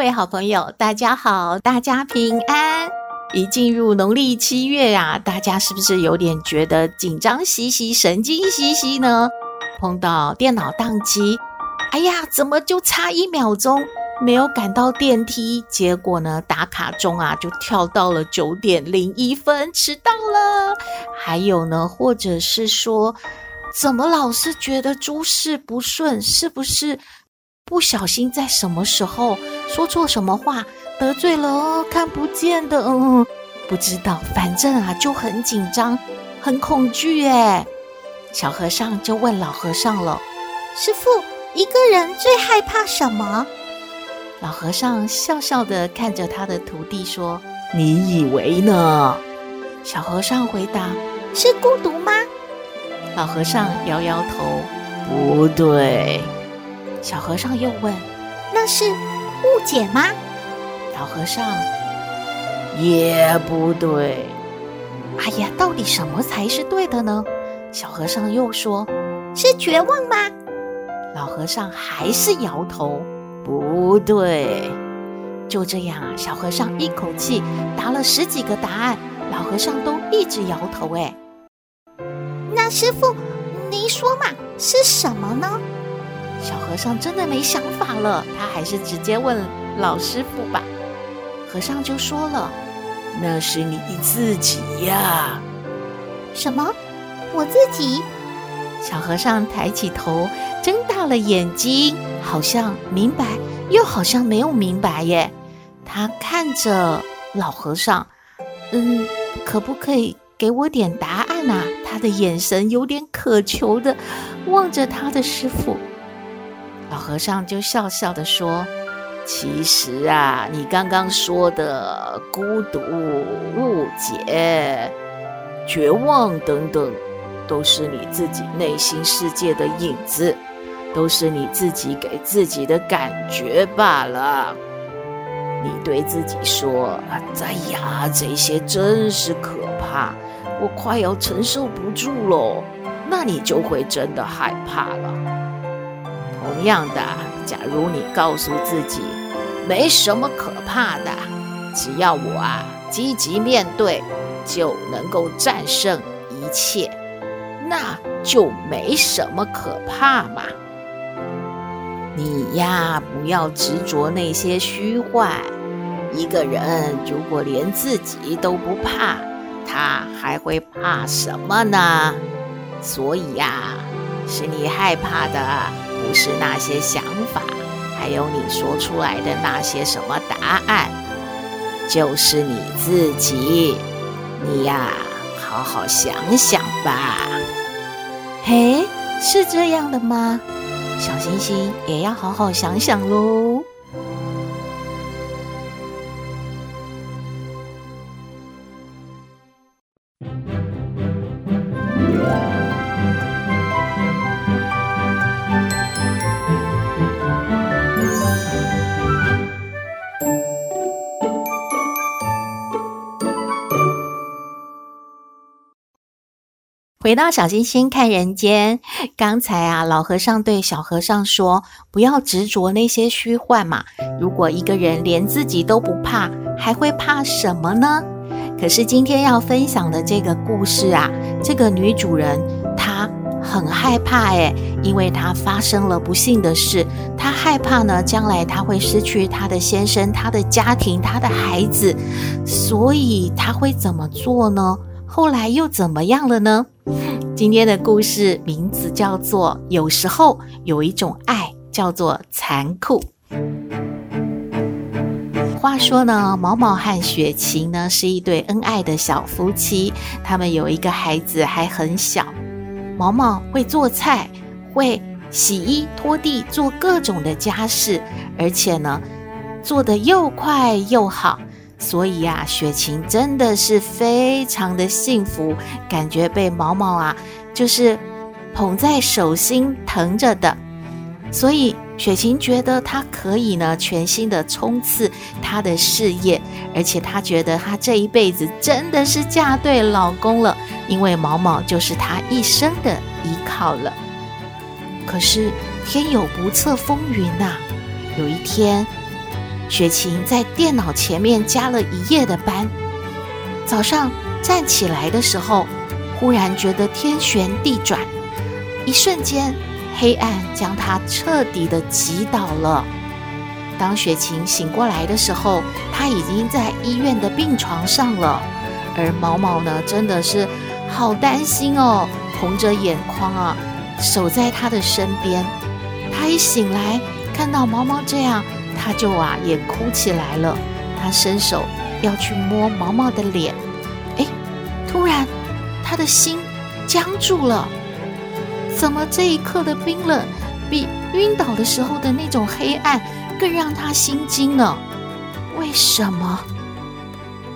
各位好朋友，大家好，大家平安。一进入农历七月呀、啊，大家是不是有点觉得紧张兮兮、神经兮兮呢？碰到电脑宕机，哎呀，怎么就差一秒钟没有赶到电梯？结果呢，打卡钟啊就跳到了九点零一分，迟到了。还有呢，或者是说，怎么老是觉得诸事不顺？是不是不小心在什么时候说错什么话？得罪了哦，看不见的，嗯，不知道，反正啊就很紧张，很恐惧哎。小和尚就问老和尚了：“师傅，一个人最害怕什么？”老和尚笑笑的看着他的徒弟说：“你以为呢？”小和尚回答：“是孤独吗？”老和尚摇摇头：“不对。”小和尚又问：“那是误解吗？”老和尚也不对。哎呀，到底什么才是对的呢？小和尚又说：“是绝望吗？”老和尚还是摇头：“不对。”就这样啊，小和尚一口气答了十几个答案，老和尚都一直摇头。哎，那师傅，您说嘛，是什么呢？小和尚真的没想法了，他还是直接问老师傅吧。和尚就说了：“那是你自己呀。”什么？我自己？小和尚抬起头，睁大了眼睛，好像明白，又好像没有明白耶。他看着老和尚，嗯，可不可以给我点答案啊？他的眼神有点渴求的望着他的师父。和尚就笑笑的说。其实啊，你刚刚说的孤独、误解、绝望等等，都是你自己内心世界的影子，都是你自己给自己的感觉罢了。你对自己说：“哎呀，这些真是可怕，我快要承受不住了。”那你就会真的害怕了。同样的，假如你告诉自己，没什么可怕的，只要我啊积极面对，就能够战胜一切，那就没什么可怕嘛。你呀，不要执着那些虚幻。一个人如果连自己都不怕，他还会怕什么呢？所以呀，是你害怕的，不是那些想法。还有你说出来的那些什么答案，就是你自己。你呀，好好想想吧。嘿，是这样的吗？小星星也要好好想想喽。回到小星星看人间，刚才啊，老和尚对小和尚说：“不要执着那些虚幻嘛。如果一个人连自己都不怕，还会怕什么呢？”可是今天要分享的这个故事啊，这个女主人她很害怕诶，因为她发生了不幸的事，她害怕呢，将来她会失去她的先生、她的家庭、她的孩子，所以她会怎么做呢？后来又怎么样了呢？今天的故事名字叫做《有时候有一种爱叫做残酷》。话说呢，毛毛和雪晴呢是一对恩爱的小夫妻，他们有一个孩子还很小。毛毛会做菜，会洗衣拖地，做各种的家事，而且呢，做得又快又好，所以啊，雪晴真的是非常的幸福，感觉被毛毛啊，就是捧在手心疼着的。所以雪晴觉得她可以呢，全心的冲刺她的事业，而且她觉得她这一辈子真的是嫁对老公了，因为毛毛就是她一生的依靠了。可是天有不测风云呐、有一天。雪晴在电脑前面加了一夜的班，早上站起来的时候，忽然觉得天旋地转，一瞬间黑暗将她彻底的击倒了。当雪晴醒过来的时候，她已经在医院的病床上了，而毛毛呢，真的是好担心哦，红着眼眶啊，守在她的身边。她一醒来，看到毛毛这样。他就啊也哭起来了，他伸手要去摸毛毛的脸，哎，突然他的心僵住了。怎么这一刻的冰冷，比晕倒的时候的那种黑暗更让他心惊呢？为什么？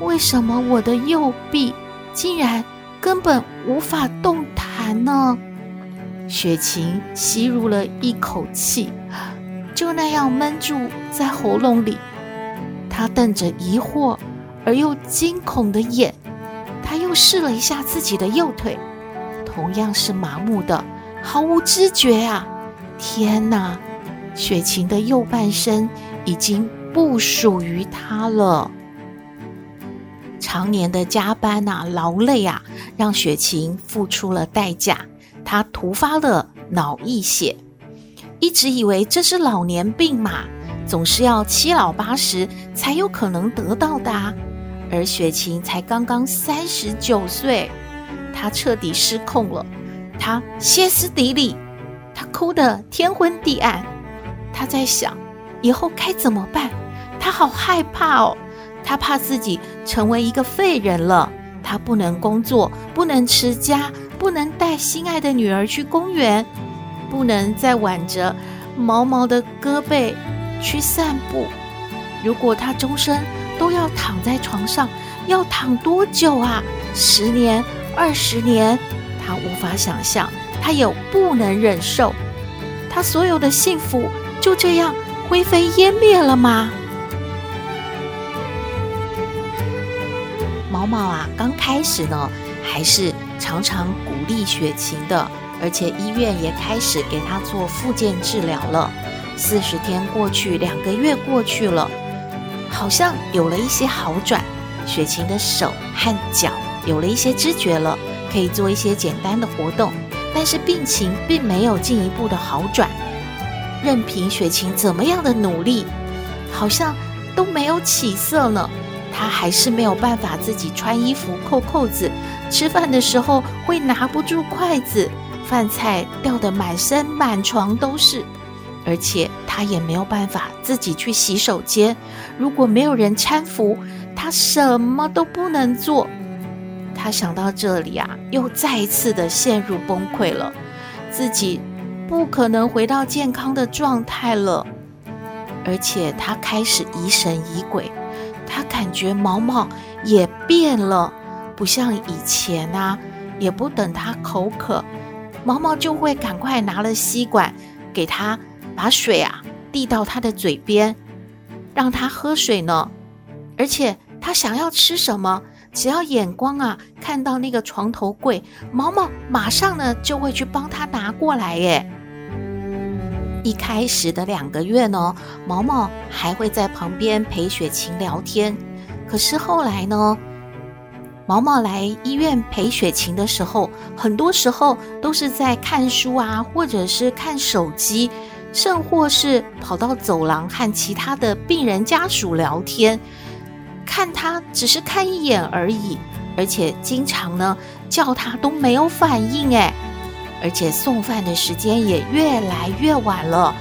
为什么我的右臂竟然根本无法动弹呢？雪晴吸入了一口气。就那样闷住在喉咙里，他瞪着疑惑而又惊恐的眼，他又试了一下自己的右腿，同样是麻木的，毫无知觉啊！天哪，雪晴的右半身已经不属于他了。常年的加班啊，劳累啊，让雪晴付出了代价，她突发了脑溢血。一直以为这是老年病嘛，总是要七老八十才有可能得到的。而雪晴才刚刚三十九岁，她彻底失控了，她歇斯底里，她哭得天昏地暗。她在想，以后该怎么办？她好害怕哦，她怕自己成为一个废人了。她不能工作，不能持家，不能带心爱的女儿去公园。不能再挽着毛毛的胳膊去散步。如果他终身都要躺在床上，要躺多久啊？十年、二十年？他无法想象，他也不能忍受。他所有的幸福就这样灰飞烟灭了吗？毛毛啊，刚开始呢，还是常常鼓励雪晴的。而且医院也开始给他做复健治疗了。四十天过去，两个月过去了，好像有了一些好转。雪晴的手和脚有了一些知觉了，可以做一些简单的活动。但是病情并没有进一步的好转，任凭雪晴怎么样的努力，好像都没有起色呢。她还是没有办法自己穿衣服、扣扣子，吃饭的时候会拿不住筷子。饭菜掉得满身满床都是，而且他也没有办法自己去洗手间。如果没有人搀扶，他什么都不能做。他想到这里啊，又再一次的陷入崩溃了。自己不可能回到健康的状态了，而且他开始疑神疑鬼。他感觉毛毛也变了，不像以前啊，也不等他口渴。毛毛就会赶快拿了吸管给他，把水啊递到他的嘴边，让他喝水呢。而且他想要吃什么，只要眼光啊看到那个床头柜，毛毛马上呢就会去帮他拿过来耶。一开始的两个月呢，毛毛还会在旁边陪雪晴聊天，可是后来呢，毛毛来医院陪雪晴的时候，很多时候都是在看书啊，或者是看手机，甚或是跑到走廊和其他的病人家属聊天。看他只是看一眼而已，而且经常呢叫他都没有反应哎，而且送饭的时间也越来越晚了。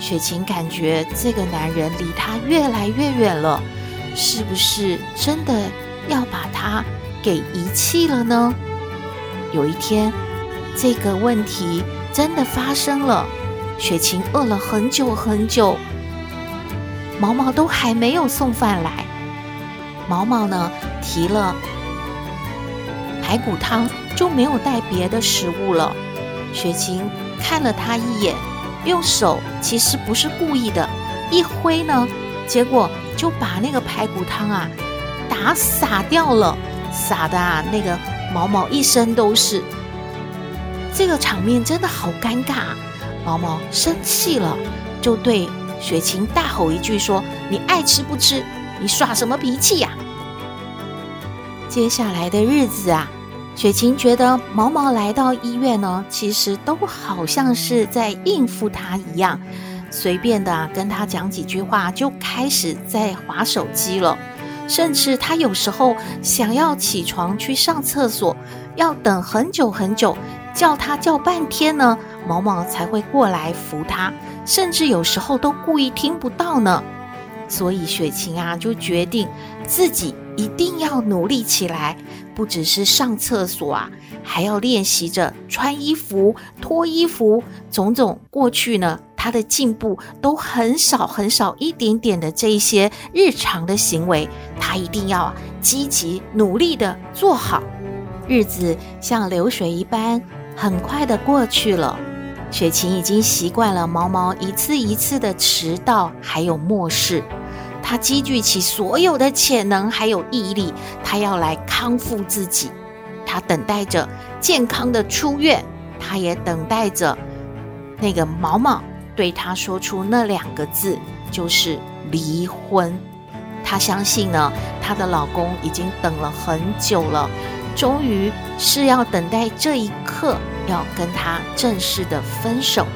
雪晴感觉这个男人离他越来越远了，是不是真的要把他给遗弃了呢？有一天，这个问题真的发生了。雪晴饿了很久很久，毛毛都还没有送饭来。毛毛呢，提了排骨汤，就没有带别的食物了。雪晴看了他一眼，用手其实不是故意的，一挥呢，结果就把那个排骨汤啊打洒掉了，撒的啊那个毛毛一身都是。这个场面真的好尴尬！毛毛生气了，就对雪晴大吼一句说：“你爱吃不吃？你耍什么脾气呀？”接下来的日子啊，雪晴觉得毛毛来到医院呢，其实都好像是在应付他一样，随便的跟他讲几句话，就开始在划手机了。甚至他有时候想要起床去上厕所，要等很久很久。叫他叫半天呢，毛毛才会过来扶他，甚至有时候都故意听不到呢。所以雪晴啊，就决定自己一定要努力起来，不只是上厕所啊，还要练习着穿衣服、脱衣服，种种过去呢，他的进步都很少很少一点点的这一些日常的行为，他一定要积极努力的做好。日子像流水一般。很快的过去了，雪晴已经习惯了毛毛一次一次的迟到，还有漠视。她积聚起所有的潜能，还有毅力，她要来康复自己。她等待着健康的出院，她也等待着那个毛毛对她说出那两个字，就是离婚。她相信呢，她的老公已经等了很久了。终于是要等待这一刻，要跟他正式的分手。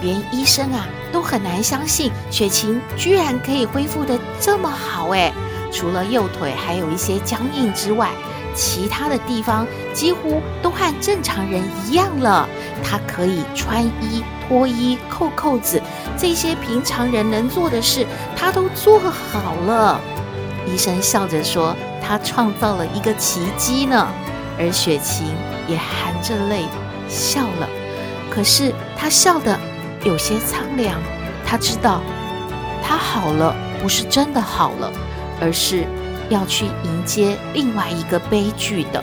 连医生啊都很难相信雪晴居然可以恢复的这么好诶，除了右腿还有一些僵硬之外，其他的地方几乎都和正常人一样了。他可以穿衣、脱衣、扣扣子，这些平常人能做的事，他都做好了。医生笑着说。他创造了一个奇迹呢，而雪晴也含着泪笑了。可是她笑得有些苍凉，他知道他好了，不是真的好了，而是要去迎接另外一个悲剧的。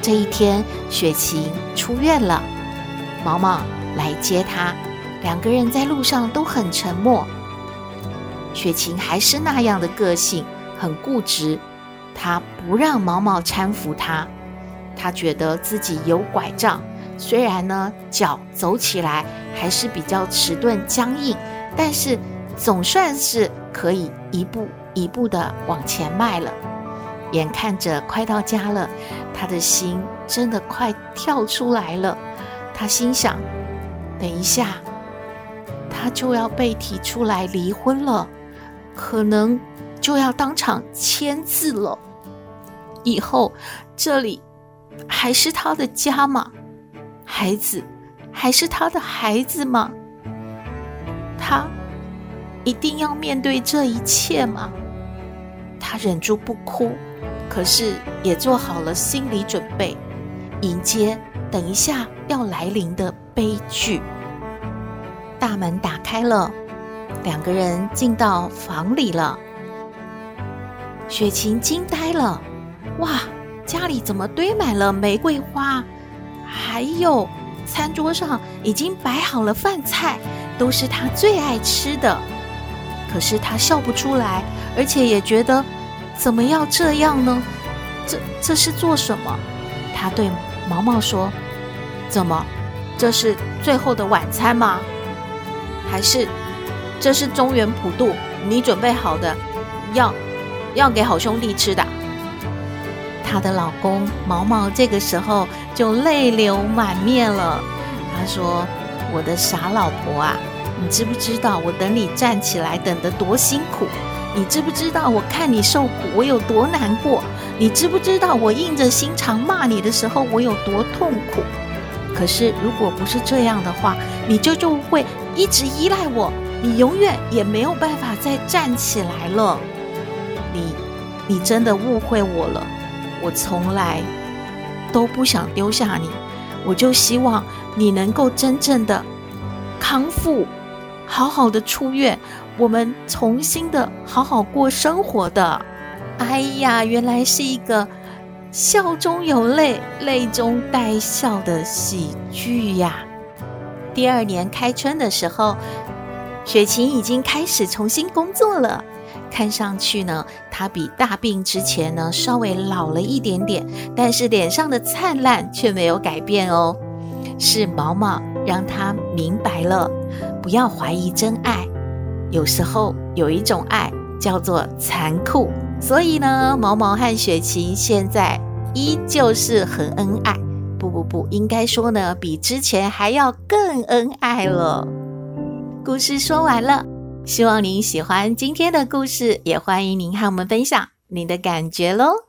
这一天，雪晴出院了，毛毛来接她，两个人在路上都很沉默。雪晴还是那样的个性，很固执。她不让毛毛搀扶她，她觉得自己有拐杖，虽然呢脚走起来还是比较迟钝僵硬，但是总算是可以一步一步的往前迈了。眼看着快到家了，他的心真的快跳出来了。他心想：等一下，他就要被提出来离婚了，可能就要当场签字了。以后这里还是他的家吗？孩子还是他的孩子吗？他一定要面对这一切吗？他忍住不哭，可是也做好了心理准备，迎接等一下要来临的悲剧。大门打开了，两个人进到房里了。雪晴惊呆了。哇，家里怎么堆满了玫瑰花？还有餐桌上已经摆好了饭菜，都是他最爱吃的。可是他笑不出来，而且也觉得怎么要这样呢？这这是做什么？他对毛毛说：“怎么？这是最后的晚餐吗？还是这是中原普渡你准备好的，要要给好兄弟吃的？”她的老公毛毛这个时候就泪流满面了。他说：“我的傻老婆啊，你知不知道我等你站起来等得多辛苦？你知不知道我看你受苦我有多难过？你知不知道我硬着心肠骂你的时候我有多痛苦？可是如果不是这样的话，你就就会一直依赖我，你永远也没有办法再站起来了。你，你真的误会我了。”我从来都不想丢下你，我就希望你能够真正的康复，好好的出院。我们重新的好好过生活的。哎呀，原来是一个笑中有泪、泪中带笑的喜剧呀！第二年开春的时候，雪晴已经开始重新工作了。看上去呢，她比大病之前呢稍微老了一点点，但是脸上的灿烂却没有改变哦。是毛毛让她明白了，不要怀疑真爱。有时候有一种爱叫做残酷。所以呢，毛毛和雪晴现在依旧是很恩爱。不不不，应该说呢，比之前还要更恩爱了。故事说完了，希望您喜欢今天的故事，也欢迎您和我们分享您的感觉喽。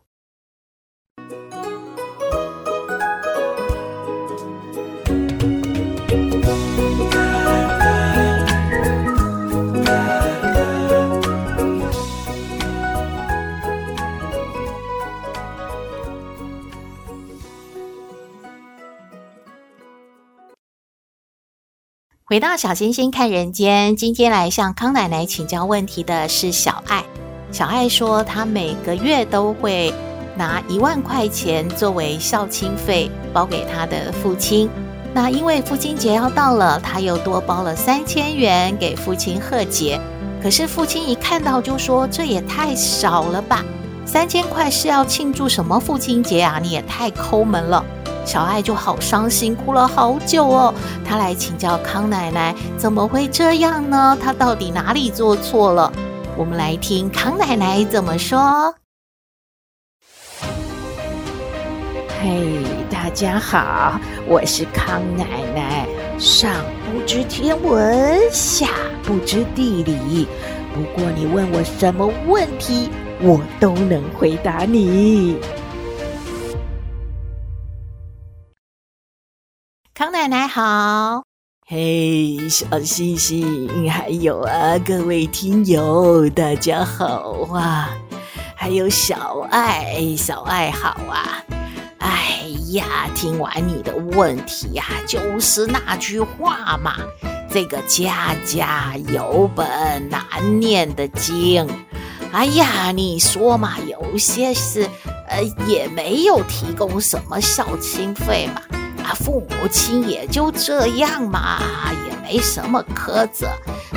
回到小星星看人间，今天来向康奶奶请教问题的是小爱。小爱说，她每个月都会拿一万块钱作为孝亲费包给她的父亲。那因为父亲节要到了，她又多包了三千元给父亲贺节。可是父亲一看到就说：“这也太少了吧？三千块是要庆祝什么父亲节啊？你也太抠门了。”小爱就好伤心，哭了好久哦。她来请教康奶奶，怎么会这样呢？她到底哪里做错了？我们来听康奶奶怎么说。嘿，大家好，我是康奶奶。上不知天文，下不知地理，不过你问我什么问题，我都能回答你。好，嘿，小星星，还有啊，各位听友，大家好啊！还有小爱，小爱好啊！哎呀，听完你的问题呀，就是那句话嘛，这个家家有本难念的经。哎呀，你说嘛，有些是呃，也没有提供什么孝亲费嘛。啊父母亲也就这样嘛，也没什么苛责。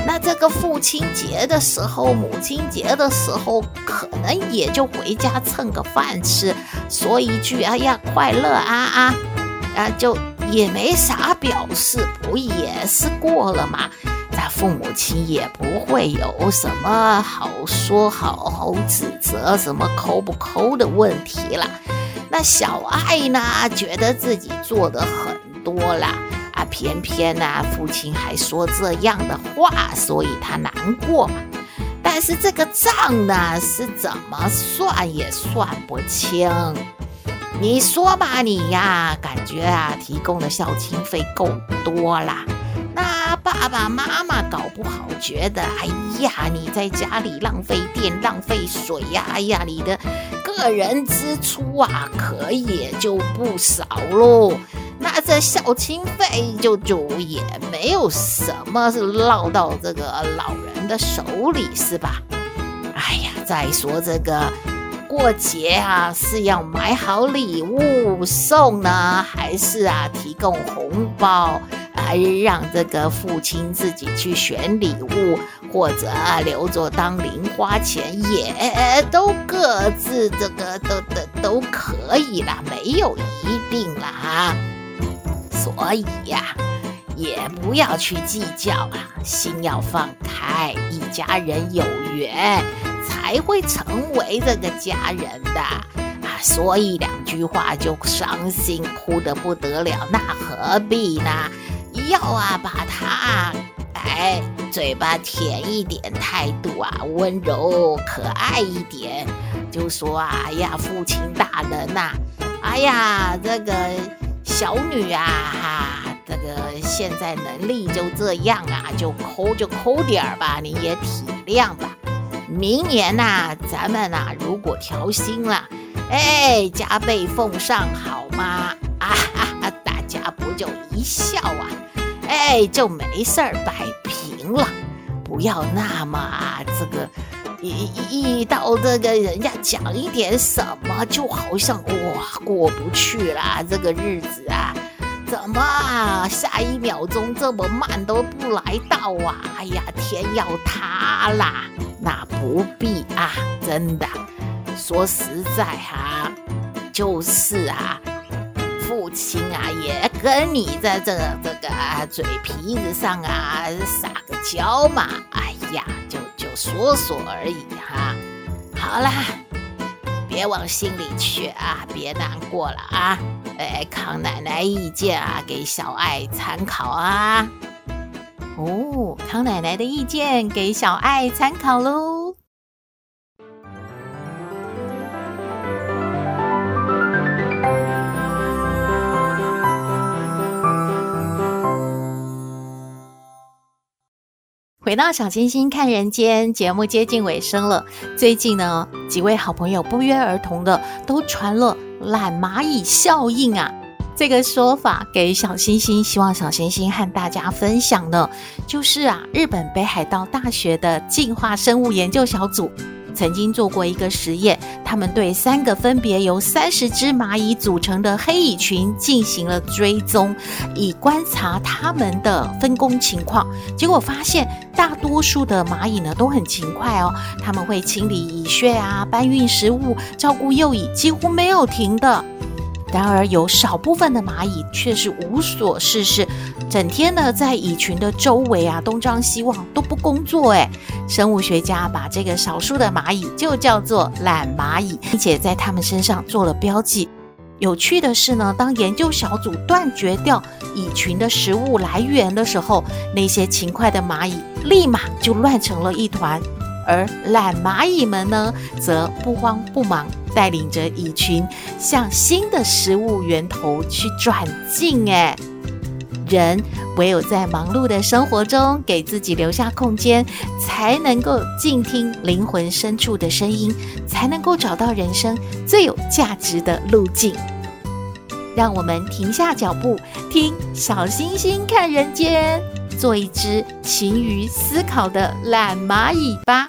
那这个父亲节的时候，母亲节的时候，可能也就回家蹭个饭吃，说一句“哎呀，快乐啊啊”，啊，就也没啥表示，不也是过了嘛？那父母亲也不会有什么好说好好指责，什么抠不抠的问题了。那小爱呢，觉得自己做的很多了啊，偏偏呢，父亲还说这样的话，所以他难过嘛。但是这个账呢，是怎么算也算不清。你说吧，你呀，感觉啊，提供的孝亲费够多啦。那爸爸妈妈搞不好觉得，哎呀，你在家里浪费电、浪费水呀，哎呀，你的个人支出啊，可也就不少喽。那这孝亲费就就也没有什么是落到这个老人的手里，是吧？哎呀，再说这个过节啊，是要买好礼物送呢，还是啊提供红包？让这个父亲自己去选礼物，或者留着当零花钱，也都各自这个都都都可以啦，没有一定啦哈。所以呀，也不要去计较啊，心要放开，一家人有缘才会成为这个家人的啊。所以两句话就伤心，哭得不得了，那何必呢？要啊，把他哎，嘴巴甜一点，态度啊温柔可爱一点，就说啊，哎呀，父亲大人呐，哎呀，这个小女啊哈，这个现在能力就这样啊，就抠就抠点儿吧，你也体谅吧。明年呐，咱们呐，如果调薪了，哎，加倍奉上好吗？啊哈，笑啊？哎，就没事儿摆平了。不要那么啊，这个一遇到这个人家讲一点什么，就好像哇过不去啦，这个日子啊，怎么，下一秒钟这么慢都不来到啊？哎呀，天要塌啦！那不必啊，真的，说实在哈、就是啊。父亲啊，也跟你在这个这个嘴皮子上啊撒个娇嘛，哎呀，就就说说而已哈。好啦，别往心里去啊，别难过了啊。哎，康奶奶意见啊，给小爱参考啊。哦，康奶奶的意见给小爱参考喽。回到小星星看人间节目接近尾声了，最近呢，几位好朋友不约而同的都传了懒蚂蚁效应啊这个说法给小星星，希望小星星和大家分享呢，就是啊，日本北海道大学的进化生物研究小组。曾经做过一个实验，他们对三个分别由三十只蚂蚁组成的黑蚁群进行了追踪，以观察它们的分工情况。结果发现，大多数的蚂蚁呢都很勤快哦，他们会清理蚁穴啊，搬运食物，照顾幼蚁，几乎没有停的。然而，有少部分的蚂蚁却是无所事事，整天呢在蚁群的周围啊东张西望，都不工作。诶，生物学家把这个少数的蚂蚁就叫做懒蚂蚁，并且在它们身上做了标记。有趣的是呢，当研究小组断绝掉蚁群的食物来源的时候，那些勤快的蚂蚁立马就乱成了一团，而懒蚂蚁们呢，则不慌不忙。带领着蚁群向新的食物源头去转进。哎，人唯有在忙碌的生活中给自己留下空间，才能够静听灵魂深处的声音，才能够找到人生最有价值的路径。让我们停下脚步，听小星星看人间，做一只勤于思考的懒蚂蚁吧。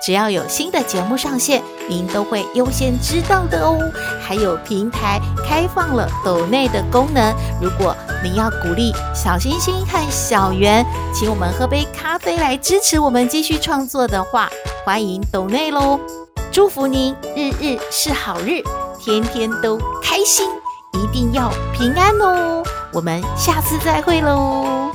只要有新的节目上线，您都会优先知道的哦。还有平台开放了抖内的功能，如果您要鼓励小星星和小圆，请我们喝杯咖啡来支持我们继续创作的话，欢迎抖内喽。祝福您日日是好日，天天都开心，一定要平安哦。我们下次再会喽。